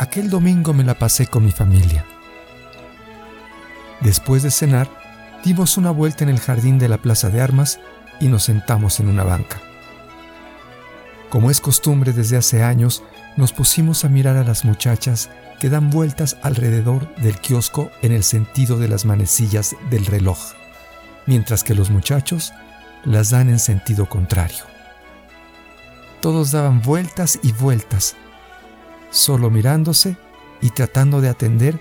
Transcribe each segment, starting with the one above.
Aquel domingo me la pasé con mi familia. Después de cenar, dimos una vuelta en el jardín de la Plaza de Armas y nos sentamos en una banca. Como es costumbre desde hace años, nos pusimos a mirar a las muchachas que dan vueltas alrededor del kiosco en el sentido de las manecillas del reloj, mientras que los muchachos las dan en sentido contrario. Todos daban vueltas y vueltas, solo mirándose y tratando de atender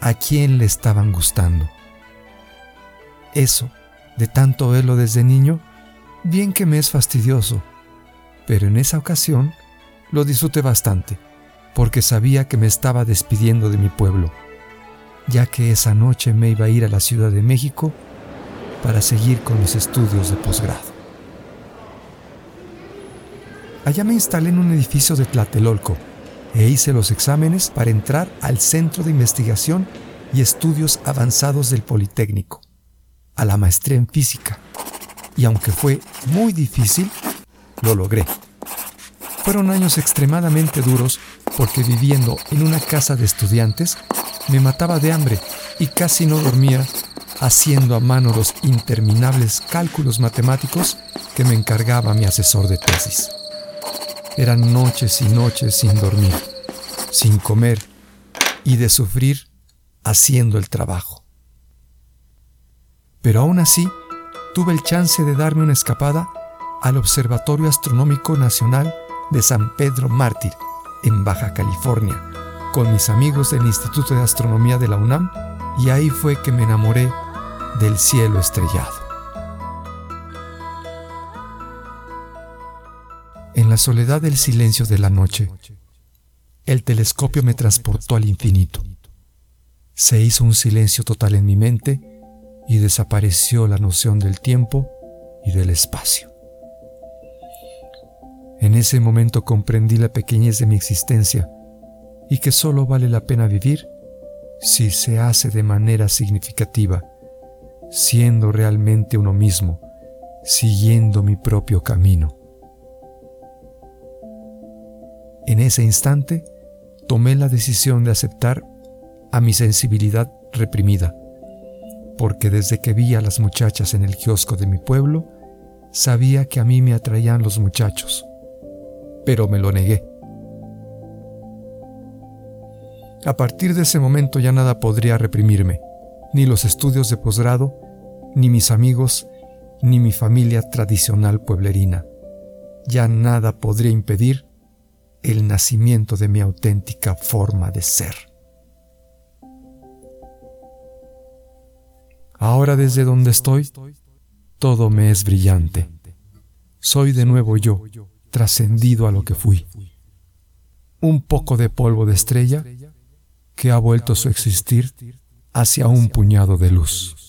a quien le estaban gustando. Eso, de tanto verlo desde niño, bien que me es fastidioso, pero en esa ocasión lo disfruté bastante, porque sabía que me estaba despidiendo de mi pueblo, ya que esa noche me iba a ir a la Ciudad de México para seguir con mis estudios de posgrado. Allá me instalé en un edificio de Tlatelolco e hice los exámenes para entrar al Centro de Investigación y Estudios Avanzados del Politécnico, a la maestría en física. Y aunque fue muy difícil, lo logré. Fueron años extremadamente duros porque viviendo en una casa de estudiantes me mataba de hambre y casi no dormía haciendo a mano los interminables cálculos matemáticos que me encargaba mi asesor de tesis. Eran noches y noches sin dormir, sin comer y de sufrir haciendo el trabajo. Pero aún así, tuve el chance de darme una escapada al Observatorio Astronómico Nacional de San Pedro Mártir, en Baja California, con mis amigos del Instituto de Astronomía de la UNAM, y ahí fue que me enamoré del cielo estrellado. En la soledad del silencio de la noche, el telescopio me transportó al infinito. Se hizo un silencio total en mi mente y desapareció la noción del tiempo y del espacio. En ese momento comprendí la pequeñez de mi existencia y que solo vale la pena vivir si se hace de manera significativa, siendo realmente uno mismo, siguiendo mi propio camino. En ese instante, tomé la decisión de aceptar a mi sensibilidad reprimida, porque desde que vi a las muchachas en el kiosco de mi pueblo, sabía que a mí me atraían los muchachos, pero me lo negué. A partir de ese momento ya nada podría reprimirme, ni los estudios de posgrado, ni mis amigos, ni mi familia tradicional pueblerina. Ya nada podría impedir el nacimiento de mi auténtica forma de ser. Ahora desde donde estoy, todo me es brillante. Soy de nuevo yo, trascendido a lo que fui. Un poco de polvo de estrella que ha vuelto su existir hacia un puñado de luz.